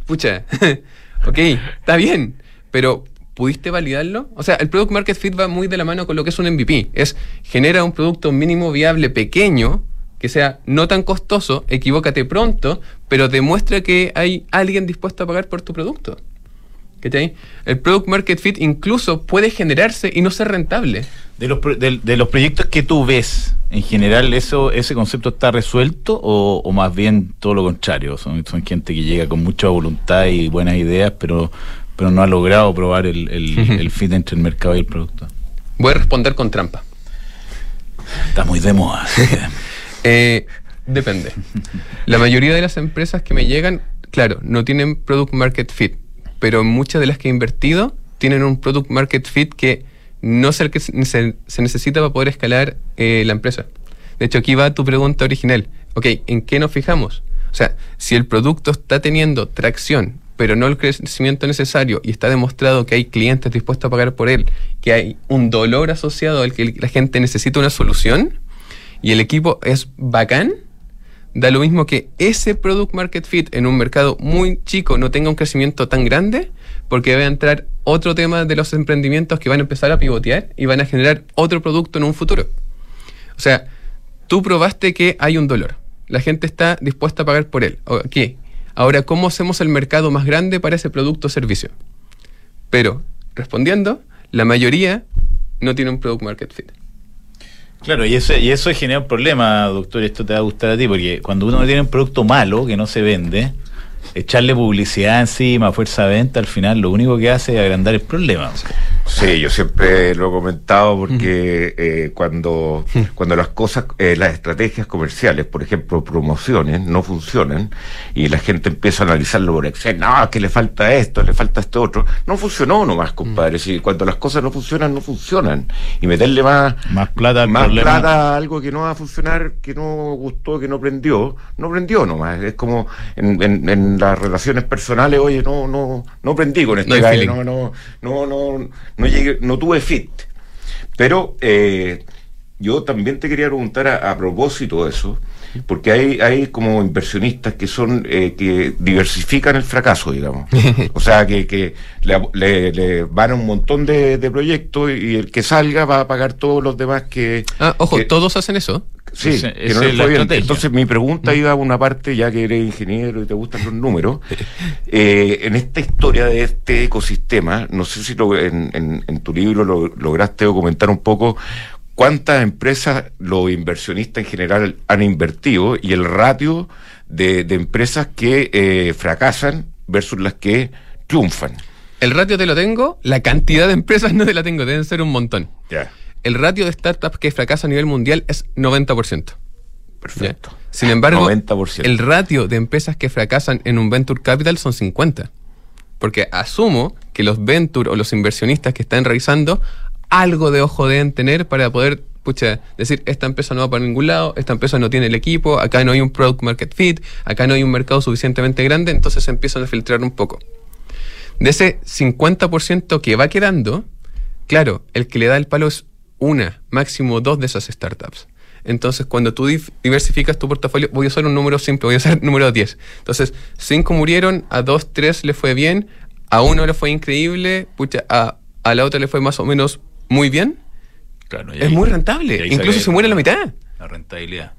Pucha, ok, está bien, pero ¿pudiste validarlo? O sea, el Product Market Fit va muy de la mano con lo que es un MVP. Es genera un producto mínimo viable pequeño, que sea no tan costoso, equivócate pronto, pero demuestra que hay alguien dispuesto a pagar por tu producto. El Product Market Fit incluso puede generarse y no ser rentable. De los, de, los proyectos que tú ves, en general, eso ¿ese concepto está resuelto o, más bien todo lo contrario? Son, son gente que llega con mucha voluntad y buenas ideas, pero, pero no ha logrado probar el, el, fit entre el mercado y el producto. Voy a responder con trampa. Está muy de moda. Eh, depende. La mayoría de las empresas que me llegan, claro, no tienen Product Market Fit pero muchas de las que he invertido tienen un product market fit que no es el que se, necesita para poder escalar eh, la empresa. De hecho, aquí va tu pregunta original. Ok, ¿en qué nos fijamos? O sea, si el producto está teniendo tracción, pero no el crecimiento necesario y está demostrado que hay clientes dispuestos a pagar por él, que hay un dolor asociado al que la gente necesita una solución y el equipo es bacán, da lo mismo que ese product market fit en un mercado muy chico no tenga un crecimiento tan grande, porque va a entrar otro tema de los emprendimientos que van a empezar a pivotear y van a generar otro producto en un futuro. O sea, tú probaste que hay un dolor. La gente está dispuesta a pagar por él. ¿Qué? Ahora, ¿cómo hacemos el mercado más grande para ese producto o servicio? Pero, respondiendo, la mayoría no tiene un product market fit. Claro, y eso, y eso genera un problema, doctor, esto te va a gustar a ti, porque cuando uno tiene un producto malo que no se vende, echarle publicidad encima, fuerza de venta, al final lo único que hace es agrandar el problema. Sí, yo siempre lo he comentado porque eh, cuando, cuando las cosas, eh, las estrategias comerciales, por ejemplo, promociones, no funcionan y la gente empieza a analizarlo por Excel, no, que le falta esto, le falta esto otro, no funcionó nomás, compadre. Si cuando las cosas no funcionan, no funcionan. Y meterle más, más plata, más plata a algo que no va a funcionar, que no gustó, que no prendió, no prendió nomás. Es como en, en, las relaciones personales, oye, no, no, no prendí con este no no, no, no no, llegué, no tuve fit. Pero eh, yo también te quería preguntar a, propósito de eso, porque hay, hay como inversionistas que son eh, que diversifican el fracaso, digamos. o sea, que, que le, van a un montón de, proyectos y el que salga va a pagar todos los demás que... Ah, ojo, ¿todos hacen eso? Sí, que no Entonces mi pregunta iba a una parte, ya que eres ingeniero y te gustan los números, eh, en esta historia de este ecosistema, no sé si lo, en, en, tu libro lo, lograste documentar un poco cuántas empresas los inversionistas en general han invertido y el ratio de, empresas que eh, fracasan versus las que triunfan. El ratio te lo tengo, la cantidad de empresas no te la tengo, deben ser un montón. Ya el ratio de startups que fracasan a nivel mundial es 90%. Perfecto. Sin embargo, el ratio de empresas que fracasan en un venture capital son 50. Porque asumo que los venture o los inversionistas que están realizando algo de ojo deben tener para poder pucha, decir, esta empresa no va para ningún lado, esta empresa no tiene el equipo, acá no hay un product market fit, acá no hay un mercado suficientemente grande, entonces empiezan a filtrar un poco. De ese 50% que va quedando, claro, el que le da el palo es una, máximo dos de esas startups. Entonces, cuando tú diversificas tu portafolio, voy a usar un número simple, voy a usar el número 10. Entonces, cinco murieron, a dos, tres le fue bien, a uno le fue increíble, a, la otra le fue más o menos muy bien. Claro, es muy rentable. Incluso se muere la mitad. La rentabilidad.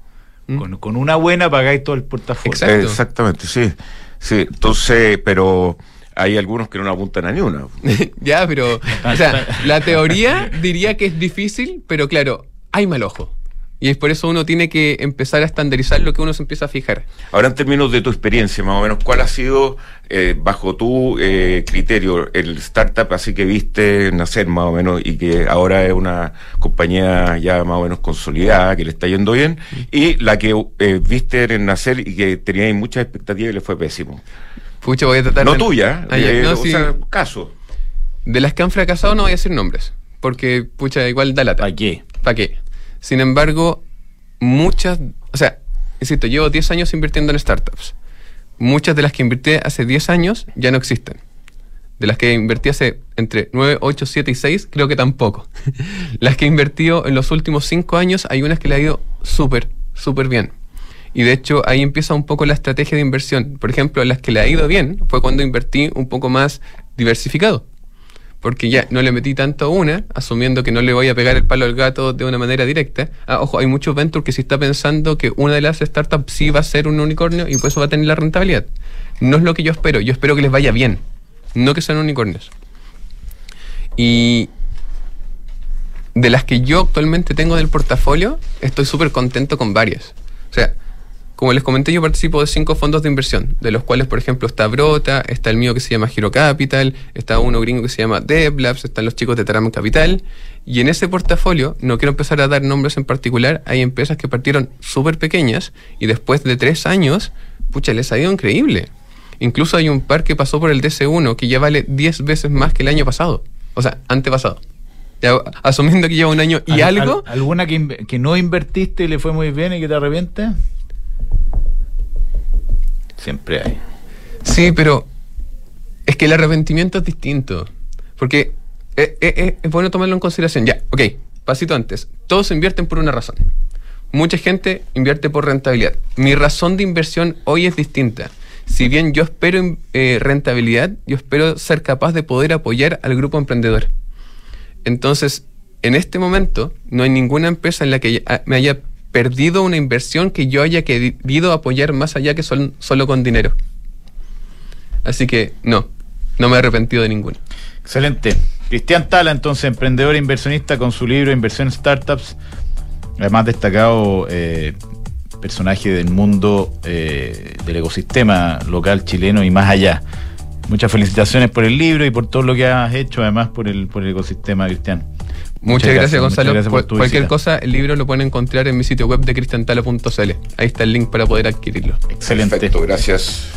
¿Mm? Con, una buena pagáis todo el portafolio. Exactamente, sí. Sí, entonces, pero hay algunos que no apuntan a ni una. ya, pero, o sea, la teoría diría que es difícil, pero claro, hay mal ojo. Y es por eso uno tiene que empezar a estandarizar lo que uno se empieza a fijar. Ahora, en términos de tu experiencia, más o menos, ¿cuál ha sido, eh, bajo tu eh, criterio, el startup así que viste nacer más o menos y que ahora es una compañía ya más o menos consolidada, que le está yendo bien, y la que eh, viste en nacer y que tenía muchas expectativas y le fue pésimo? Pucha, voy a tratar No tuya, ah, eh, o sea, caso. De las que han fracasado no voy a decir nombres, porque, pucha, igual da lata. ¿Para qué? ¿Para qué? Sin embargo, muchas, o sea, insisto, llevo 10 años invirtiendo en startups. Muchas de las que invertí hace 10 años ya no existen. De las que invertí hace entre 9, 8, 7 y 6, creo que tampoco. las que he invertido en los últimos 5 años, hay unas que le ha ido súper, súper bien. Y de hecho ahí empieza un poco la estrategia de inversión. Por ejemplo, las que le ha ido bien fue cuando invertí un poco más diversificado porque ya no le metí tanto a una, asumiendo que no le voy a pegar el palo al gato de una manera directa. Ah, ojo, hay muchos ventures que sí está pensando que una de las startups sí va a ser un unicornio y por eso va a tener la rentabilidad. No es lo que yo espero, yo espero que les vaya bien, no que sean unicornios. Y de las que yo actualmente tengo del portafolio, estoy súper contento con varias. O sea, como les comenté, yo participo de cinco fondos de inversión, de los cuales, por ejemplo, está Brota, está el mío que se llama Hero Capital, está uno gringo que se llama DevLabs, están los chicos de Taram Capital. Y en ese portafolio, no quiero empezar a dar nombres en particular, hay empresas que partieron súper pequeñas y después de tres años, pucha, les ha ido increíble. Incluso hay un par que pasó por el DC1 que ya vale 10 veces más que el año pasado. O sea, antepasado. asumiendo que lleva un año y algo. ¿Alguna que, que no invertiste y le fue muy bien y que te arrepientes? Siempre hay. Sí, pero es que el arrepentimiento es distinto. Porque es, es, bueno tomarlo en consideración. Ya, ok, pasito antes. Todos invierten por una razón. Mucha gente invierte por rentabilidad. Mi razón de inversión hoy es distinta. Si bien yo espero eh, rentabilidad, yo espero ser capaz de poder apoyar al grupo emprendedor. Entonces, en este momento, no hay ninguna empresa en la que me haya perdido una inversión que yo haya querido apoyar más allá que solo con dinero. Así que no, no me he arrepentido de ninguno. Excelente. Cristian Tala, entonces, emprendedor e inversionista con su libro Inversión en Startups, además destacado eh, personaje del mundo eh, del ecosistema local chileno y más allá. Muchas felicitaciones por el libro y por todo lo que has hecho, además por el, por el ecosistema, Cristian. Muchas, gracias, Gonzalo. cualquier cosa, el libro lo pueden encontrar en mi sitio web de cristantalo.cl. Ahí está el link para poder adquirirlo. Excelente. Perfecto, gracias.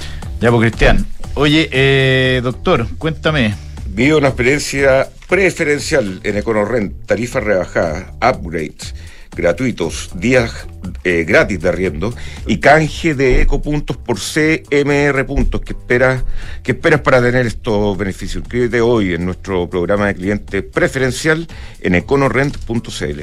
Ya, pues, Cristian. Oye, eh, doctor, cuéntame. Vive una experiencia preferencial en EconoRent, tarifa rebajada, upgrades gratuitos, días eh, gratis de arriendo y canje de ecopuntos por CMR puntos que esperas, que esperas para tener estos beneficios. Inscríbete hoy en nuestro programa de cliente preferencial en econorent.cl.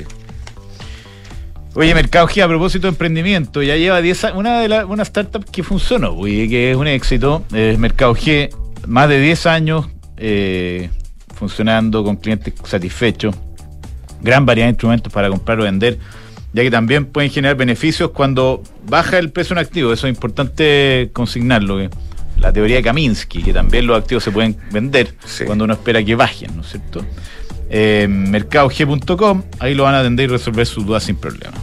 Oye, Mercado G, a propósito de emprendimiento, ya lleva 10 años, una de las una startup que funcionó, que es un éxito, es Mercado G, más de 10 años eh, funcionando con clientes satisfechos gran variedad de instrumentos para comprar o vender, ya que también pueden generar beneficios cuando baja el precio de un activo. Eso es importante consignarlo. la teoría de Kaminsky, que también los activos se pueden vender cuando uno espera que bajen, ¿no es cierto? Eh, mercadog.com, ahí lo van a atender y resolver sus dudas sin problema.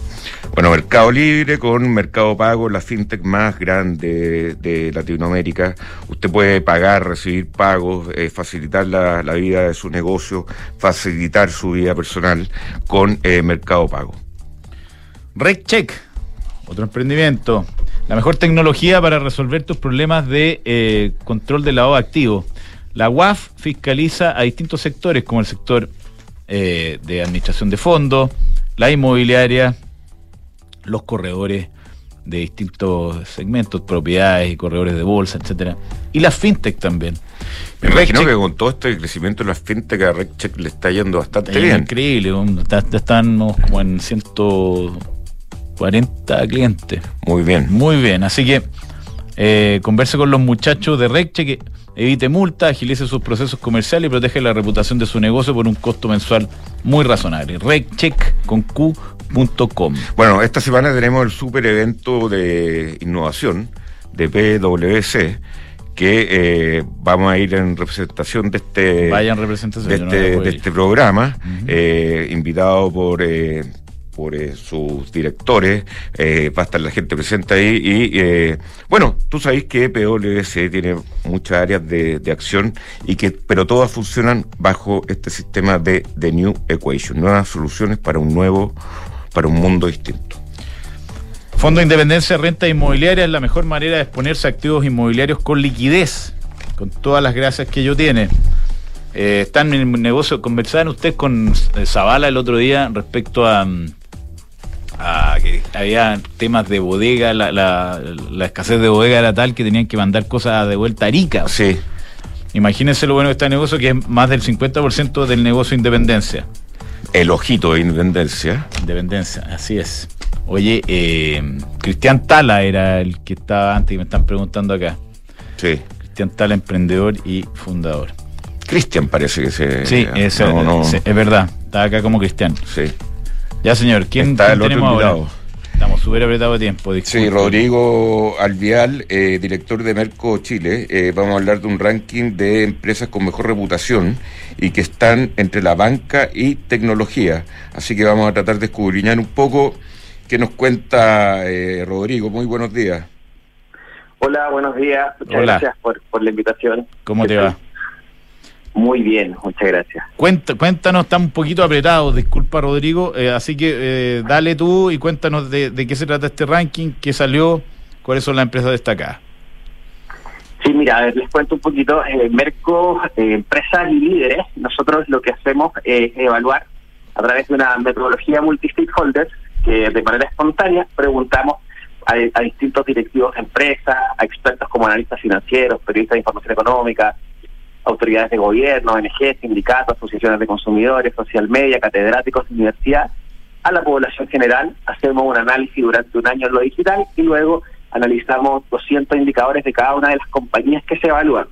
Bueno, Mercado Libre con Mercado Pago, la fintech más grande de Latinoamérica. Usted puede pagar, recibir pagos, eh, facilitar la, vida de su negocio, facilitar su vida personal con eh, Mercado Pago. RecCheck, otro emprendimiento. La mejor tecnología para resolver tus problemas de eh, control de lavado activo. La UAF fiscaliza a distintos sectores, como el sector de administración de fondos, la inmobiliaria, los corredores de distintos segmentos, propiedades y corredores de bolsa, etcétera, y las fintech también. Me imagino que con todo este crecimiento de las fintech a RecCheck le está yendo bastante bien. Increíble, estamos como en 140 clientes. Muy bien. Muy bien, así que eh, converse con los muchachos de RecCheck evite multa, agilice sus procesos comerciales y protege la reputación de su negocio por un costo mensual muy razonable. RecCheck con Q.com. Bueno, esta semana tenemos el super evento de innovación de PwC que eh, vamos a ir en representación de este, de, este, este programa, eh, invitado por eh, por eh, sus directores, eh, va a estar la gente presente ahí y eh, bueno, tú sabes que PwC tiene muchas áreas de, acción y que pero todas funcionan bajo este sistema de, de New Equation, nuevas soluciones para un nuevo, para un mundo distinto. Fondo de Independencia Renta Inmobiliaria es la mejor manera de exponerse a activos inmobiliarios con liquidez, con todas las gracias que ello tiene. están en el negocio, conversaban ustedes con Zavala el otro día respecto a, mm, que había temas de bodega, la, la, escasez de bodega era tal que tenían que mandar cosas de vuelta a Arica. Sí. Imagínense lo bueno de este negocio, que es más del 50% del negocio Independencia. El ojito de Independencia. Independencia, así es. Oye, eh, Cristian Tala era el que estaba antes y me están preguntando acá. Sí. Cristian Tala, emprendedor y fundador. Cristian parece que se. Sí, es, no, no. es- verdad. Está acá como Cristian. Sí. Ya, señor, ¿quién, Está quién el otro tenemos ahora? Estamos súper apretados de tiempo. Sí, disculpe. Rodrigo Alvial, eh, director de Merco Chile. Eh, vamos a hablar de un ranking de empresas con mejor reputación y que están entre la banca y tecnología. Así que vamos a tratar de escudriñar un poco qué nos cuenta eh, Rodrigo. Muy buenos días. Hola, buenos días. Muchas Hola. gracias por, por la invitación. ¿Cómo ¿Qué te tal? va? Muy bien, muchas gracias. Cuenta, cuéntanos, está un poquito apretado, disculpa Rodrigo, eh, así que eh, dale tú y cuéntanos de, de qué se trata este ranking, qué salió, cuáles son las empresas destacadas. Sí, mira, a ver, les cuento un poquito. Eh, Merco, eh, empresas y líderes, nosotros lo que hacemos es evaluar a través de una metodología multi-stakeholders que de manera espontánea preguntamos a, a distintos directivos de empresas, a expertos como analistas financieros, periodistas de información económica, autoridades de gobierno, ONG, sindicatos, asociaciones de consumidores, social media, catedráticos universidad, a la población general. Hacemos un análisis durante un año en lo digital y luego analizamos 200 indicadores de cada una de las compañías que se evalúan.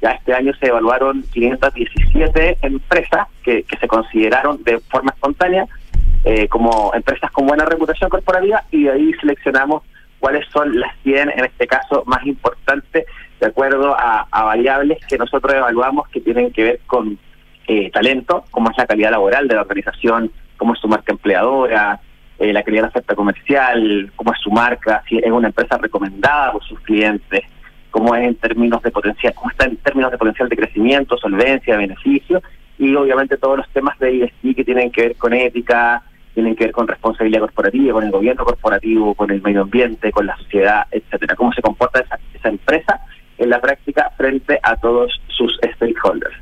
Ya este año se evaluaron 517 empresas que, que se consideraron de forma espontánea eh, como empresas con buena reputación corporativa y de ahí seleccionamos cuáles son las 100, en este caso, más importantes de acuerdo a, a variables que nosotros evaluamos que tienen que ver con eh, talento, como es la calidad laboral de la organización, cómo es su marca empleadora, eh, la calidad de la oferta comercial, cómo es su marca, si es una empresa recomendada por sus clientes, cómo es en términos de potencial, cómo está en términos de potencial de crecimiento, solvencia, beneficio, y obviamente todos los temas de ESG que tienen que ver con ética, tienen que ver con responsabilidad corporativa, con el gobierno corporativo, con el medio ambiente, con la sociedad, etcétera, cómo se comporta esa, esa empresa en la práctica frente a todos sus stakeholders.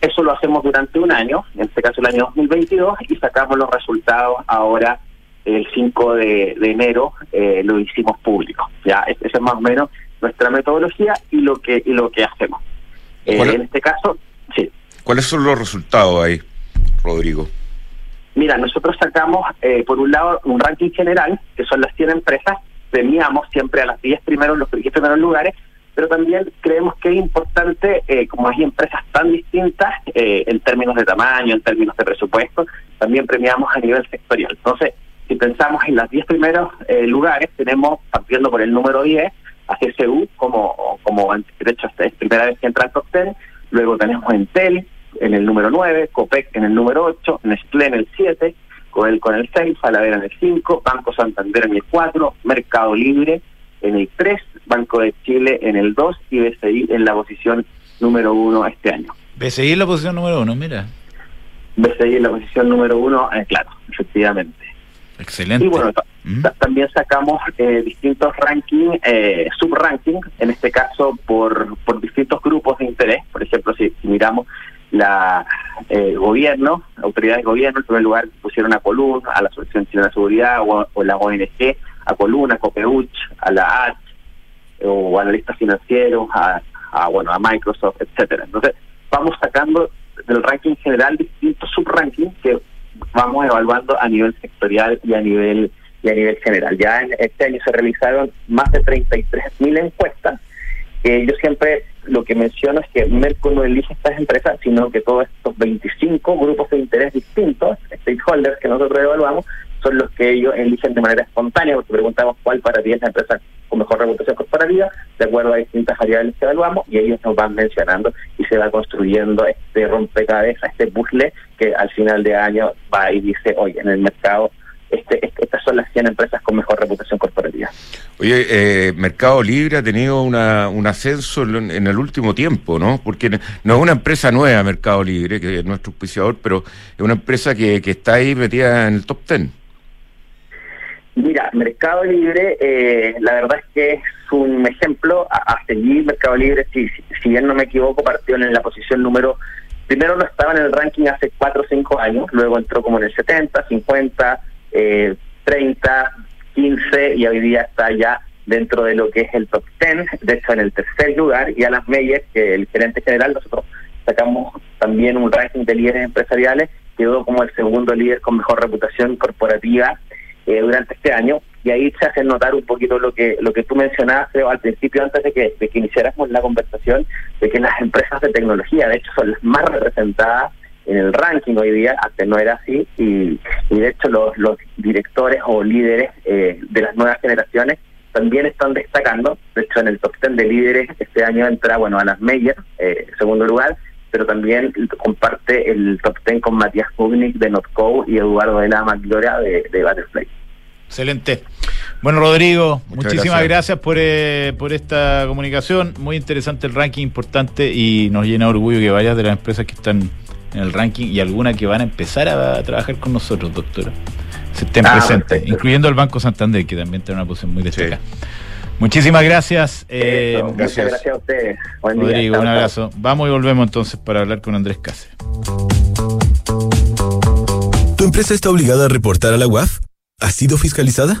Eso lo hacemos durante un año, en este caso el año 2022, y sacamos los resultados ahora el 5 de, de enero, eh, lo hicimos público. Ya, es- esa es más o menos nuestra metodología y lo que y lo que hacemos. Eh, en este caso, sí. ¿Cuáles son los resultados ahí, Rodrigo? Mira, nosotros sacamos, eh, por un lado, un ranking general, que son las 100 empresas, premiamos siempre a las 10 primeros, los 10 primeros lugares, pero también creemos que es importante, eh, como hay empresas tan distintas, eh, en términos de tamaño, en términos de presupuesto, también premiamos a nivel sectorial. Entonces, si pensamos en los 10 primeros eh, lugares, tenemos, partiendo por el número 10, a CCU como, como de hecho es primera vez que entra al top 10, luego tenemos Entel en el número 9, Copec en el número 8, Nestlé en el 7, Coel con el 6, Falabella en el 5, Banco Santander en el 4, Mercado Libre en el 3, Banco de Chile en el 2 y BCI en la posición número 1 este año. BCI en la posición número uno, mira. BCI en la posición número 1, eh, claro, efectivamente. Excelente. Y bueno, ¿Mm? ta- también sacamos eh, distintos rankings, eh, sub-ranking, en este caso por, por distintos grupos de interés. Por ejemplo, si, si miramos la eh, gobierno, autoridades de gobierno, en primer lugar pusieron a Colun, a la Asociación Chilena de Seguridad o, o la ONG, a Colun, a Copeuch, a la H, o analistas financieros, a, bueno a Microsoft, etcétera. Entonces, vamos sacando del ranking general distintos sub-rankings que vamos evaluando a nivel sectorial y a nivel y a nivel general. Ya en este año se realizaron más de 33.000 encuestas. Eh, yo siempre lo que menciono es que Merco no elige estas empresas, sino que todos estos 25 grupos de interés distintos, stakeholders que nosotros evaluamos, son los que ellos eligen de manera espontánea, porque preguntamos cuál para ti es la empresa con mejor reputación corporativa, de acuerdo a distintas variables que evaluamos, y ellos nos van mencionando y se va construyendo este rompecabezas, este puzzle que al final de año va y dice, oye, en el mercado este, este- estas son las 100 empresas con mejor reputación corporativa. Oye, eh, Mercado Libre ha tenido una, un ascenso en, en el último tiempo, ¿no? Porque no es una empresa nueva, Mercado Libre, que es nuestro auspiciador, pero es una empresa que, que está ahí metida en el top 10. Mira, Mercado Libre, eh, la verdad es que es un ejemplo a, a. Mercado Libre, si, si, si bien no me equivoco, partió en la posición número. Primero no estaba en el ranking hace 4 o 5 años, luego entró como en el 70, 50, eh, 30, 15 y hoy día está ya dentro de lo que es el top 10, de hecho en el tercer lugar. Y a las Meyer, que el gerente general, nosotros sacamos también un ranking de líderes empresariales, quedó como el segundo líder con mejor reputación corporativa eh, durante este año y ahí se hace notar un poquito lo que lo que tú mencionabas al principio antes de que, de que iniciáramos la conversación de que las empresas de tecnología de hecho son las más representadas en el ranking hoy día, antes no era así, y, de hecho los, los directores o líderes eh, de las nuevas generaciones también están destacando, de hecho en el top 10 de líderes este año entra, bueno, Anas Meyer, eh, segundo lugar, pero también comparte el top 10 con Matías Pugnik de Notco y Eduardo de la Magloria de, de Butterfly. Excelente. Bueno, Rodrigo, muchísimas gracias, por, eh, por esta comunicación. Muy interesante el ranking, importante y nos llena de orgullo que varias de las empresas que están en el ranking y algunas que van a empezar a, trabajar con nosotros, doctora, se estén ah, presentes, incluyendo el Banco Santander, que también tiene una posición muy destacada. Muchísimas gracias. Eh, Muchas gracias a ustedes. Rodrigo, un abrazo. Vamos y volvemos entonces para hablar con Andrés Cáceres. ¿Tu empresa está obligada a reportar a la UAF? ¿Ha sido fiscalizada?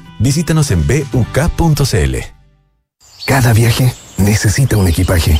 Visítanos en buk.cl. Cada viaje necesita un equipaje.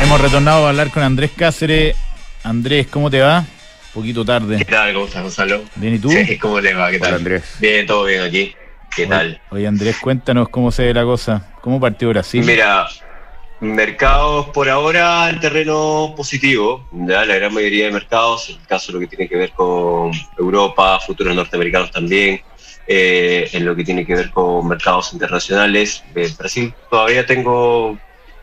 Hemos retornado a hablar con Andrés Cáceres. Andrés, ¿cómo te va? Un poquito tarde. ¿Qué tal? ¿Cómo estás, Gonzalo? Bien, ¿y tú? Sí, ¿cómo le va? ¿Qué tal? Hola, Andrés. Bien, todo bien aquí. ¿Qué Oye- tal? Oye, Andrés, cuéntanos cómo se ve la cosa. ¿Cómo partió Brasil? Mira, mercados por ahora en terreno positivo. ¿ya? La gran mayoría de mercados, en el caso de lo que tiene que ver con Europa, futuros norteamericanos también, eh, en lo que tiene que ver con mercados internacionales. En Brasil todavía tengo...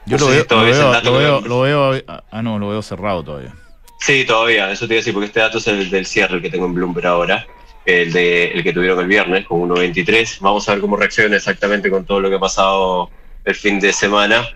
Yo no lo sé veo, si todavía lo es el veo, dato lo que- veo, lo veo- ah, no, lo veo cerrado todavía. Sí, todavía, eso te iba a decir, porque este dato es el del cierre el que tengo en Bloomberg ahora, el, de, el que tuvieron el viernes con 1.23. Vamos a ver cómo reacciona exactamente con todo lo que ha pasado el fin de semana.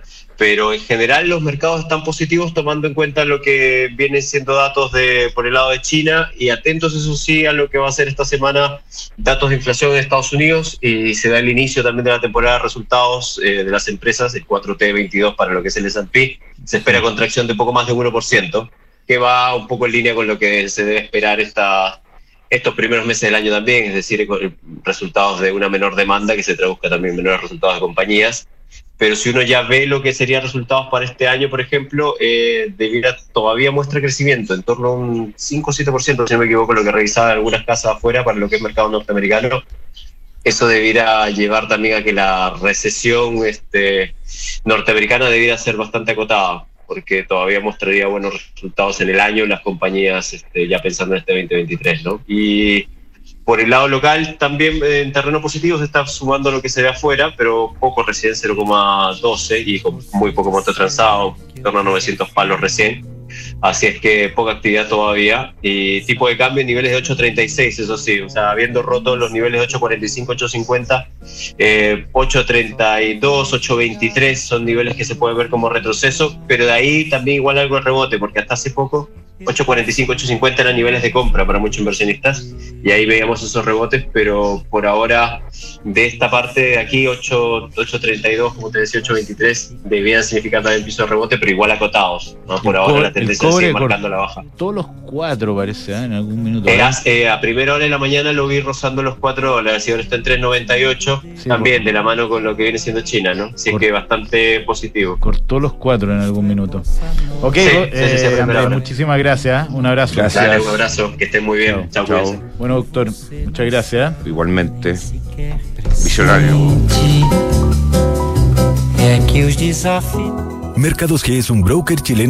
Pero en general los mercados están positivos tomando en cuenta lo que vienen siendo datos de por el lado de China y atentos eso sí a lo que va a ser esta semana datos de inflación en Estados Unidos y se da el inicio también de la temporada de resultados eh, de las empresas, el 4T22 para lo que es el S&P. Se espera contracción de poco más de 1% que va un poco en línea con lo que se debe esperar esta, estos primeros meses del año también, es decir, resultados de una menor demanda que se traduzca también en menores resultados de compañías. Pero si uno ya ve lo que serían resultados para este año, por ejemplo, eh, todavía muestra crecimiento, en torno a un 5 o 7%, si no me equivoco, lo que revisaba algunas casas afuera para lo que es mercado norteamericano. Eso debiera llevar también a que la recesión este, norteamericana debiera ser bastante acotada porque todavía mostraría buenos resultados en el año las compañías este, ya pensando en este 2023, ¿no? Y por el lado local también eh, en terreno positivo se está sumando lo que se ve afuera, pero poco recién 0,12 y con muy poco monto transado, en torno a 900 palos recién. Así es que poca actividad todavía. Y tipo de cambio niveles de 8.36, eso sí. O sea, habiendo roto los niveles de 8.45, 8.50, eh, 8.32, 8.23 son niveles que se pueden ver como retroceso, pero de ahí también igual algo de rebote, porque hasta hace poco 8.45, 8.50 eran niveles de compra para muchos inversionistas y ahí veíamos esos rebotes, pero por ahora de esta parte de aquí 8, 8.32, como te decía, 8.23 debían significar también piso de rebote, pero igual acotados. ¿no? Por El ahora la tendencia sigue marcando la baja. Todos los cuatro parece, ¿eh? en algún minuto. Eh, hace- eh, a primera hora de la mañana lo vi rozando los 4 dólares y ahora está en 3.98, Sí, también por- de la mano con lo que viene siendo China, ¿no? Así Por- que bastante positivo. Cortó los cuatro en algún minuto. Ok, Sí, sí, eh, Andrés, muchísimas gracias. ¿Eh? Un abrazo. Gracias. Dale, un abrazo, que estén muy bien. Chao, Chao. Bueno, doctor, muchas gracias. ¿eh? Igualmente, visionario. Mercados G es un broker chileno